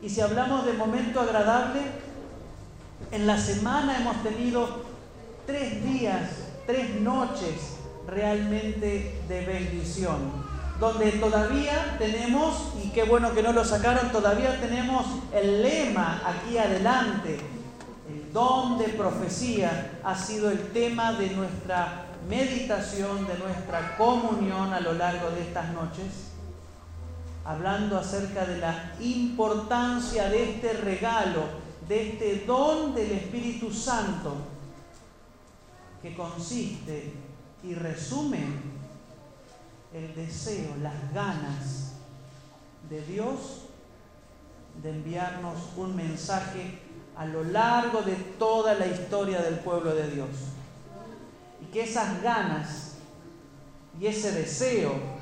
Y si hablamos de momento agradable, en la semana hemos tenido tres días, tres noches realmente de bendición, donde todavía tenemos, y qué bueno que no lo sacaron, todavía tenemos el lema aquí adelante, el don de profecía ha sido el tema de nuestra meditación, de nuestra comunión a lo largo de estas noches, hablando acerca de la importancia de este regalo, de este don del Espíritu Santo, que consiste y resume el deseo, las ganas de Dios de enviarnos un mensaje a lo largo de toda la historia del pueblo de Dios. Y que esas ganas y ese deseo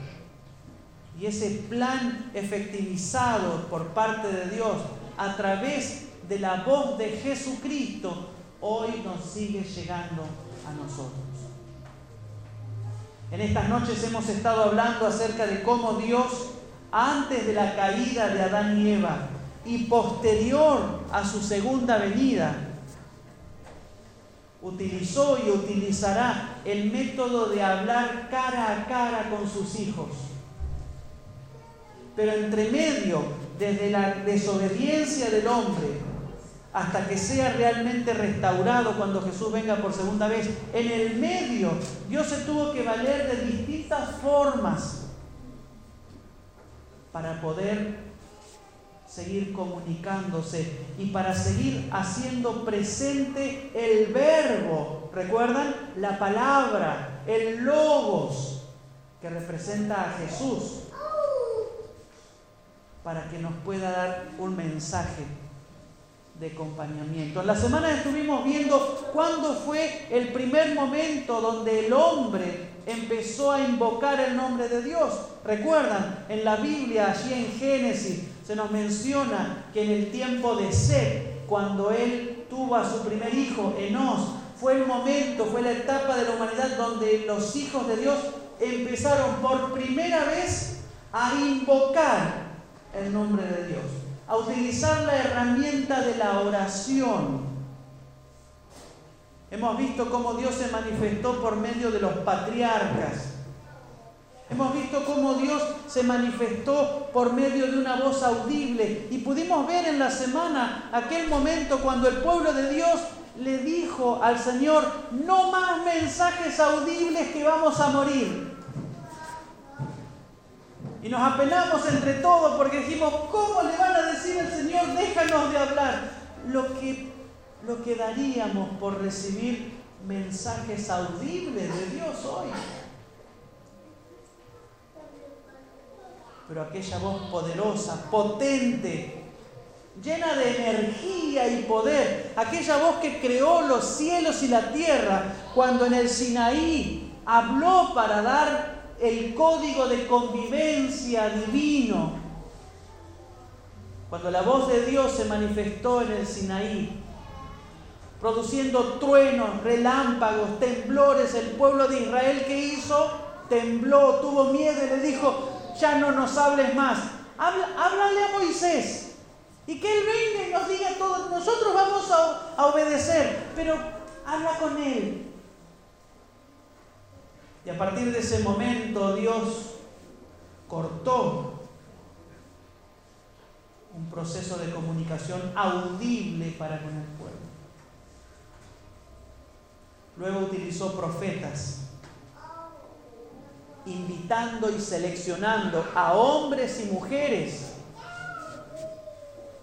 y ese plan efectivizado por parte de Dios a través de la voz de Jesucristo hoy nos sigue llegando a nosotros. En estas noches hemos estado hablando acerca de cómo Dios, antes de la caída de Adán y Eva y posterior a su segunda venida, utilizó y utilizará el método de hablar cara a cara con sus hijos. Pero entre medio, desde la desobediencia del hombre hasta que sea realmente restaurado cuando Jesús venga por segunda vez. En el medio, Dios se tuvo que valer de distintas formas para poder seguir comunicándose y para seguir haciendo presente el verbo. ¿Recuerdan? La palabra, el logos, que representa a Jesús, para que nos pueda dar un mensaje de acompañamiento. En la semana estuvimos viendo cuándo fue el primer momento donde el hombre empezó a invocar el nombre de Dios. Recuerdan, en la Biblia, allí en Génesis, se nos menciona que en el tiempo de Seth, cuando él tuvo a su primer hijo, Enos, fue el momento, fue la etapa de la humanidad donde los hijos de Dios empezaron por primera vez a invocar el nombre de Dios a utilizar la herramienta de la oración. Hemos visto cómo Dios se manifestó por medio de los patriarcas. Hemos visto cómo Dios se manifestó por medio de una voz audible. Y pudimos ver en la semana aquel momento cuando el pueblo de Dios le dijo al Señor, no más mensajes audibles que vamos a morir. Y nos apenamos entre todos porque dijimos, ¿cómo le van a decir al Señor, déjanos de hablar? Lo que, lo que daríamos por recibir mensajes audibles de Dios hoy. Pero aquella voz poderosa, potente, llena de energía y poder, aquella voz que creó los cielos y la tierra, cuando en el Sinaí habló para dar el código de convivencia divino. Cuando la voz de Dios se manifestó en el Sinaí, produciendo truenos, relámpagos, temblores, el pueblo de Israel que hizo, tembló, tuvo miedo y le dijo, ya no nos hables más, háblale a Moisés y que él venga y nos diga todo, nosotros vamos a obedecer, pero habla con él, y a partir de ese momento Dios cortó un proceso de comunicación audible para con el pueblo. Luego utilizó profetas, invitando y seleccionando a hombres y mujeres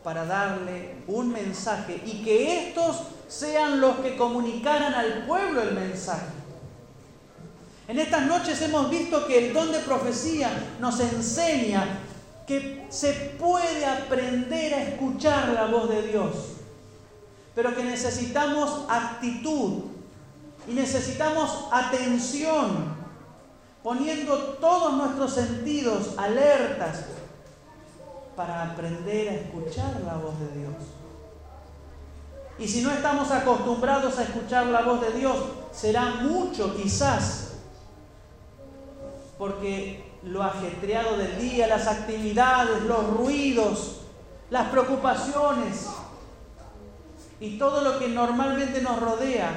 para darle un mensaje y que estos sean los que comunicaran al pueblo el mensaje. En estas noches hemos visto que el don de profecía nos enseña que se puede aprender a escuchar la voz de Dios, pero que necesitamos actitud y necesitamos atención, poniendo todos nuestros sentidos alertas para aprender a escuchar la voz de Dios. Y si no estamos acostumbrados a escuchar la voz de Dios, será mucho quizás porque lo ajetreado del día, las actividades, los ruidos, las preocupaciones y todo lo que normalmente nos rodea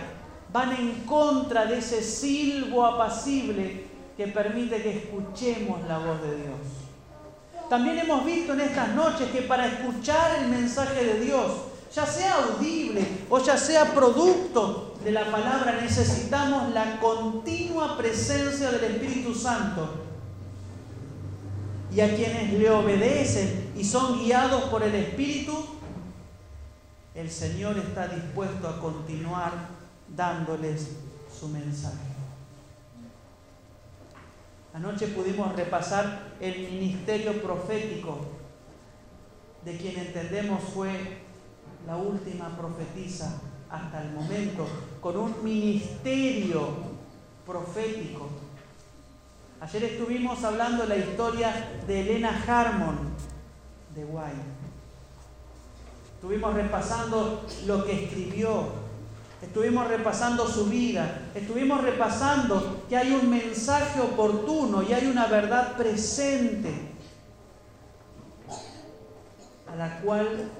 van en contra de ese silbo apacible que permite que escuchemos la voz de Dios. También hemos visto en estas noches que para escuchar el mensaje de Dios, ya sea audible o ya sea producto de la palabra, necesitamos la continua presencia del Espíritu Santo. Y a quienes le obedecen y son guiados por el Espíritu, el Señor está dispuesto a continuar dándoles su mensaje. Anoche pudimos repasar el ministerio profético de quien entendemos fue la última profetisa hasta el momento, con un ministerio profético. Ayer estuvimos hablando de la historia de Elena Harmon de Guay. Estuvimos repasando lo que escribió, Estuvimos repasando su vida, estuvimos repasando que hay un mensaje oportuno y hay una verdad presente a la cual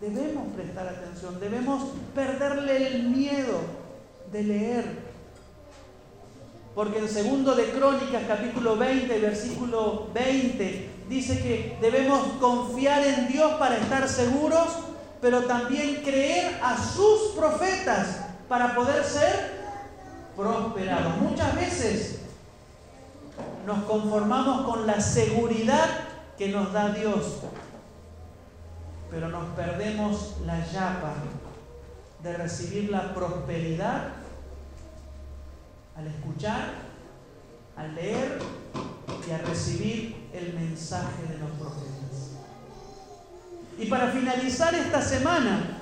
debemos prestar atención, debemos perderle el miedo de leer. Porque en segundo de Crónicas capítulo 20, versículo 20, dice que debemos confiar en Dios para estar seguros pero también creer a sus profetas para poder ser prosperados. Muchas veces nos conformamos con la seguridad que nos da Dios, pero nos perdemos la llapa de recibir la prosperidad al escuchar, al leer y a recibir el mensaje de los profetas. Y para finalizar esta semana,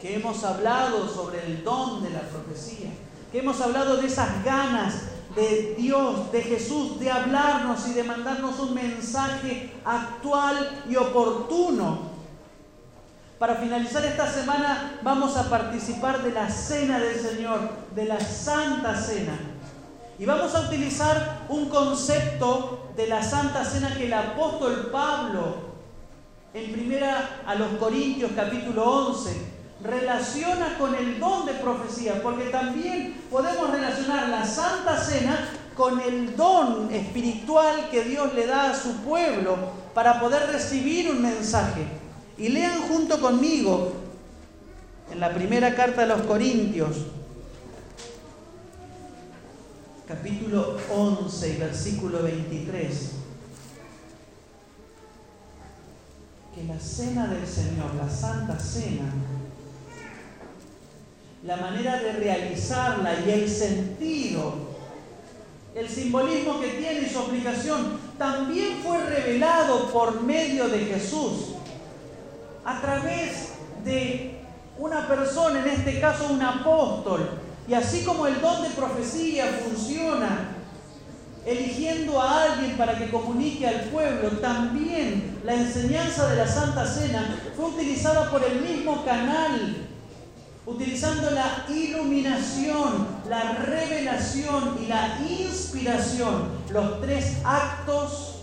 que hemos hablado sobre el don de la profecía, que hemos hablado de esas ganas de Dios, de Jesús, de hablarnos y de mandarnos un mensaje actual y oportuno. Para finalizar esta semana vamos a participar de la cena del Señor, de la Santa Cena. Y vamos a utilizar un concepto de la Santa Cena que el apóstol Pablo en primera a los Corintios capítulo 11, relaciona con el don de profecía, porque también podemos relacionar la Santa Cena con el don espiritual que Dios le da a su pueblo para poder recibir un mensaje. Y lean junto conmigo en la primera carta de los Corintios, capítulo 11 versículo 23. la cena del Señor, la Santa Cena, la manera de realizarla y el sentido, el simbolismo que tiene y su aplicación, también fue revelado por medio de Jesús, a través de una persona, en este caso un apóstol. Y así como el don de profecía funciona eligiendo a alguien para que comunique al pueblo, también la enseñanza de la Santa Cena fue utilizada por el mismo canal, utilizando la iluminación, la revelación y la inspiración, los tres actos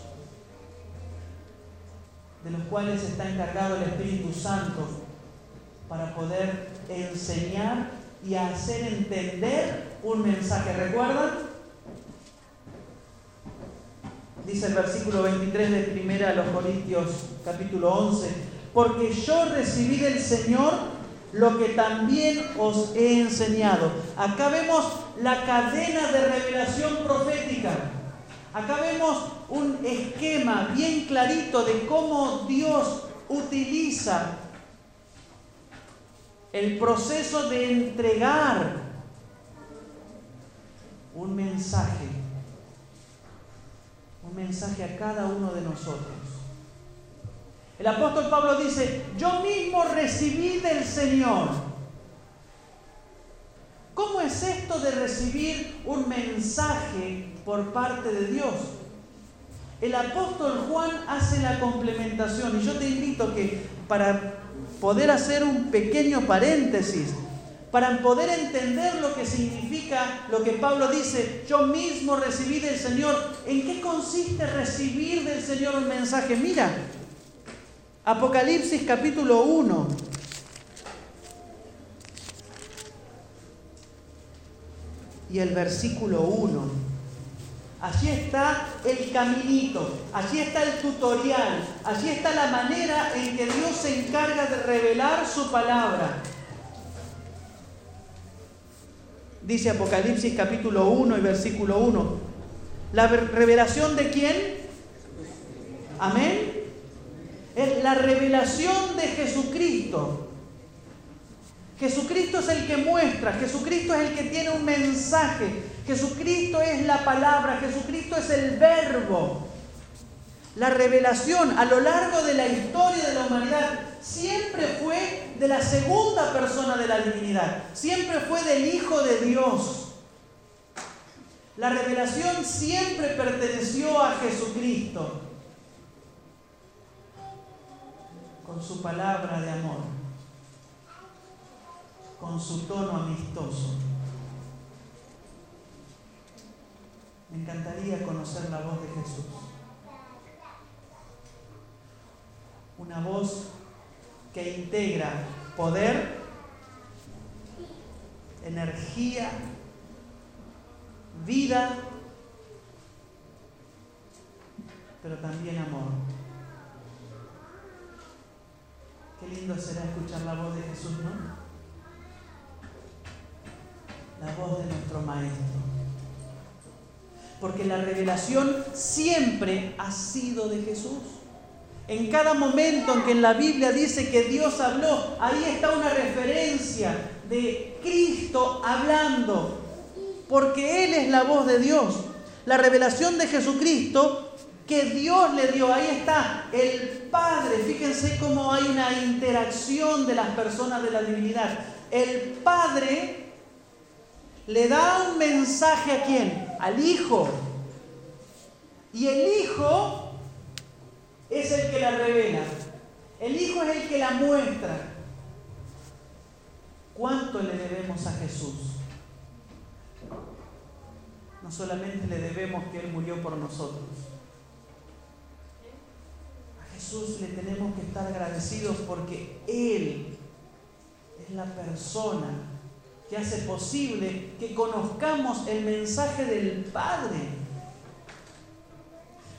de los cuales está encargado el Espíritu Santo para poder enseñar y hacer entender un mensaje. ¿Recuerdan? dice el versículo 23 de primera a los Corintios capítulo 11, porque yo recibí del Señor lo que también os he enseñado. Acá vemos la cadena de revelación profética. Acá vemos un esquema bien clarito de cómo Dios utiliza el proceso de entregar un mensaje un mensaje a cada uno de nosotros. El apóstol Pablo dice, yo mismo recibí del Señor. ¿Cómo es esto de recibir un mensaje por parte de Dios? El apóstol Juan hace la complementación y yo te invito que para poder hacer un pequeño paréntesis, para poder entender lo que significa lo que Pablo dice, yo mismo recibí del Señor. ¿En qué consiste recibir del Señor un mensaje? Mira, Apocalipsis capítulo 1. Y el versículo 1. Allí está el caminito, allí está el tutorial, allí está la manera en que Dios se encarga de revelar su palabra. Dice Apocalipsis capítulo 1 y versículo 1. ¿La revelación de quién? Amén. Es la revelación de Jesucristo. Jesucristo es el que muestra, Jesucristo es el que tiene un mensaje, Jesucristo es la palabra, Jesucristo es el verbo. La revelación a lo largo de la historia de la humanidad siempre fue de la segunda persona de la divinidad, siempre fue del Hijo de Dios. La revelación siempre perteneció a Jesucristo con su palabra de amor, con su tono amistoso. Me encantaría conocer la voz de Jesús. Una voz que integra poder, energía, vida, pero también amor. Qué lindo será escuchar la voz de Jesús, ¿no? La voz de nuestro Maestro porque la revelación siempre ha sido de Jesús. En cada momento en que en la Biblia dice que Dios habló, ahí está una referencia de Cristo hablando, porque Él es la voz de Dios. La revelación de Jesucristo que Dios le dio, ahí está el Padre. Fíjense cómo hay una interacción de las personas de la divinidad. El Padre le da un mensaje a quién? Al Hijo. Y el Hijo es el que la revela. El Hijo es el que la muestra. ¿Cuánto le debemos a Jesús? No solamente le debemos que Él murió por nosotros. Jesús le tenemos que estar agradecidos porque Él es la persona que hace posible que conozcamos el mensaje del Padre.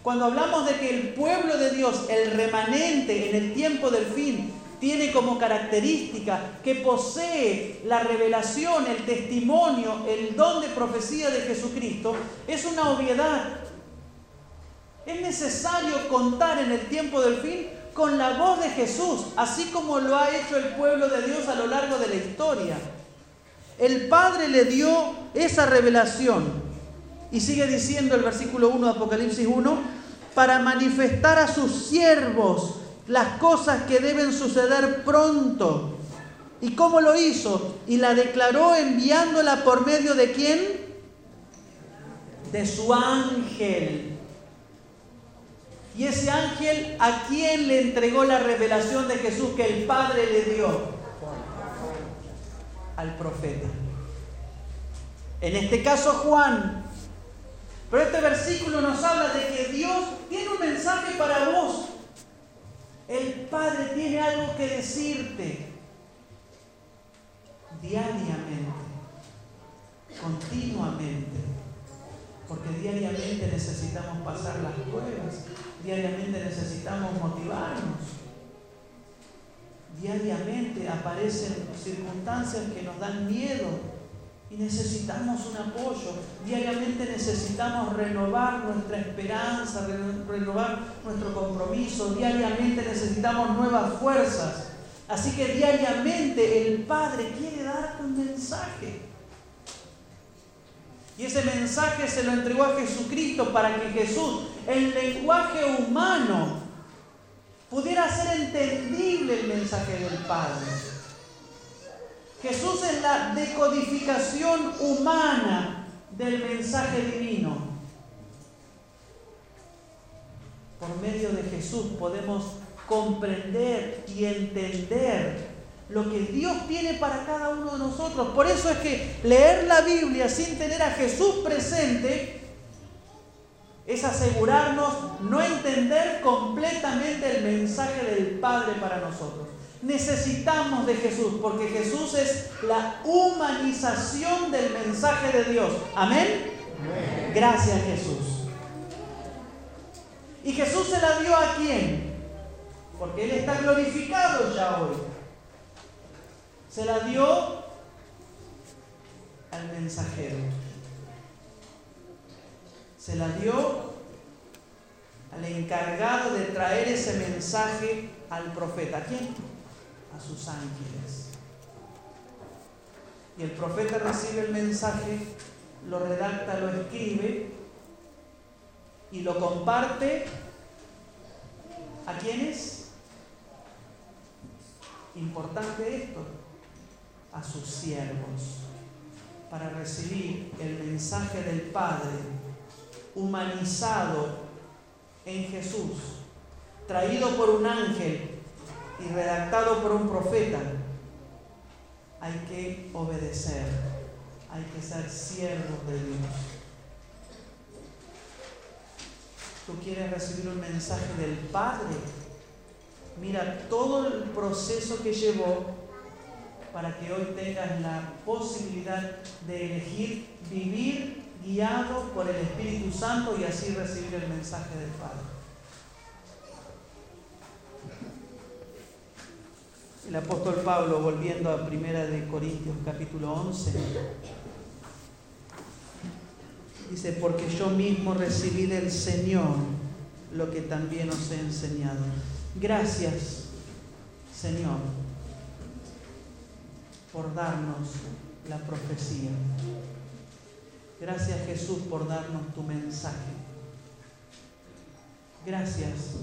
Cuando hablamos de que el pueblo de Dios, el remanente en el tiempo del fin, tiene como característica que posee la revelación, el testimonio, el don de profecía de Jesucristo, es una obviedad. Es necesario contar en el tiempo del fin con la voz de Jesús, así como lo ha hecho el pueblo de Dios a lo largo de la historia. El Padre le dio esa revelación. Y sigue diciendo el versículo 1 de Apocalipsis 1, para manifestar a sus siervos las cosas que deben suceder pronto. ¿Y cómo lo hizo? Y la declaró enviándola por medio de quién? De su ángel. Y ese ángel a quién le entregó la revelación de Jesús que el Padre le dio al profeta. En este caso Juan. Pero este versículo nos habla de que Dios tiene un mensaje para vos. El Padre tiene algo que decirte diariamente, continuamente. Porque diariamente necesitamos pasar las pruebas, diariamente necesitamos motivarnos diariamente aparecen circunstancias que nos dan miedo y necesitamos un apoyo. Diariamente necesitamos renovar nuestra esperanza, renovar nuestro compromiso. Diariamente necesitamos nuevas fuerzas. Así que diariamente el Padre quiere darte un mensaje. Y ese mensaje se lo entregó a Jesucristo para que Jesús, en lenguaje humano, pudiera ser entendible el mensaje del Padre. Jesús es la decodificación humana del mensaje divino. Por medio de Jesús podemos comprender y entender lo que Dios tiene para cada uno de nosotros. Por eso es que leer la Biblia sin tener a Jesús presente es asegurarnos no entender completamente el mensaje del Padre para nosotros. Necesitamos de Jesús porque Jesús es la humanización del mensaje de Dios. Amén. Gracias Jesús. ¿Y Jesús se la dio a quién? Porque Él está glorificado ya hoy. Se la dio al mensajero se la dio al encargado de traer ese mensaje al profeta. ¿A quién? A sus ángeles. Y el profeta recibe el mensaje, lo redacta, lo escribe y lo comparte. ¿A quiénes? Importante esto, a sus siervos, para recibir el mensaje del Padre humanizado en Jesús, traído por un ángel y redactado por un profeta, hay que obedecer, hay que ser siervos de Dios. Tú quieres recibir un mensaje del Padre. Mira todo el proceso que llevó para que hoy tengas la posibilidad de elegir vivir guiado por el Espíritu Santo y así recibir el mensaje del Padre. El apóstol Pablo, volviendo a Primera de Corintios capítulo 11, dice, porque yo mismo recibí del Señor lo que también os he enseñado. Gracias, Señor, por darnos la profecía. Gracias Jesús por darnos tu mensaje. Gracias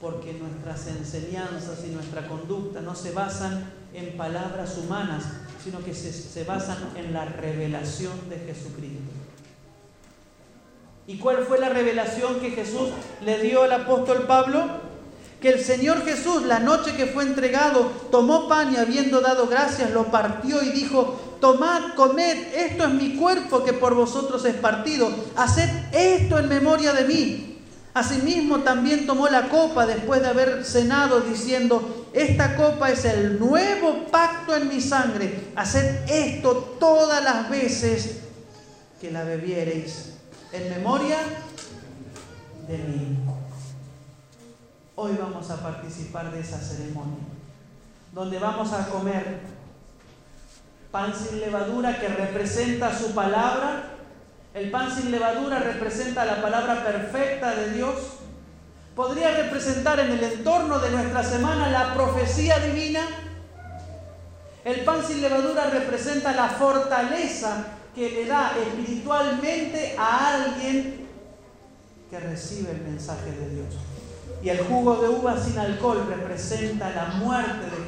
porque nuestras enseñanzas y nuestra conducta no se basan en palabras humanas, sino que se, basan en la revelación de Jesucristo. ¿Y cuál fue la revelación que Jesús le dio al apóstol Pablo? Que el Señor Jesús, la noche que fue entregado, tomó pan y habiendo dado gracias, lo partió y dijo, tomad, comed, esto es mi cuerpo que por vosotros es partido, haced esto en memoria de mí. Asimismo también tomó la copa después de haber cenado diciendo, esta copa es el nuevo pacto en mi sangre, haced esto todas las veces que la bebiereis en memoria de mí. Hoy vamos a participar de esa ceremonia, donde vamos a comer pan sin levadura que representa su palabra. El pan sin levadura representa la palabra perfecta de Dios. Podría representar en el entorno de nuestra semana la profecía divina. El pan sin levadura representa la fortaleza que le da espiritualmente a alguien que recibe el mensaje de Dios. Y el jugo de uva sin alcohol representa la muerte de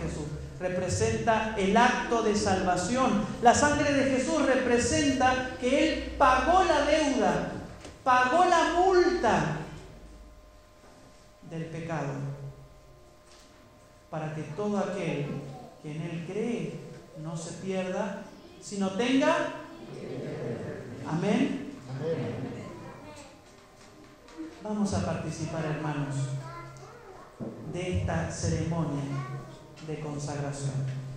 representa el acto de salvación. La sangre de Jesús representa que Él pagó la deuda, pagó la multa del pecado, para que todo aquel que en Él cree no se pierda, sino tenga... Amén. Vamos a participar, hermanos, de esta ceremonia de consagración.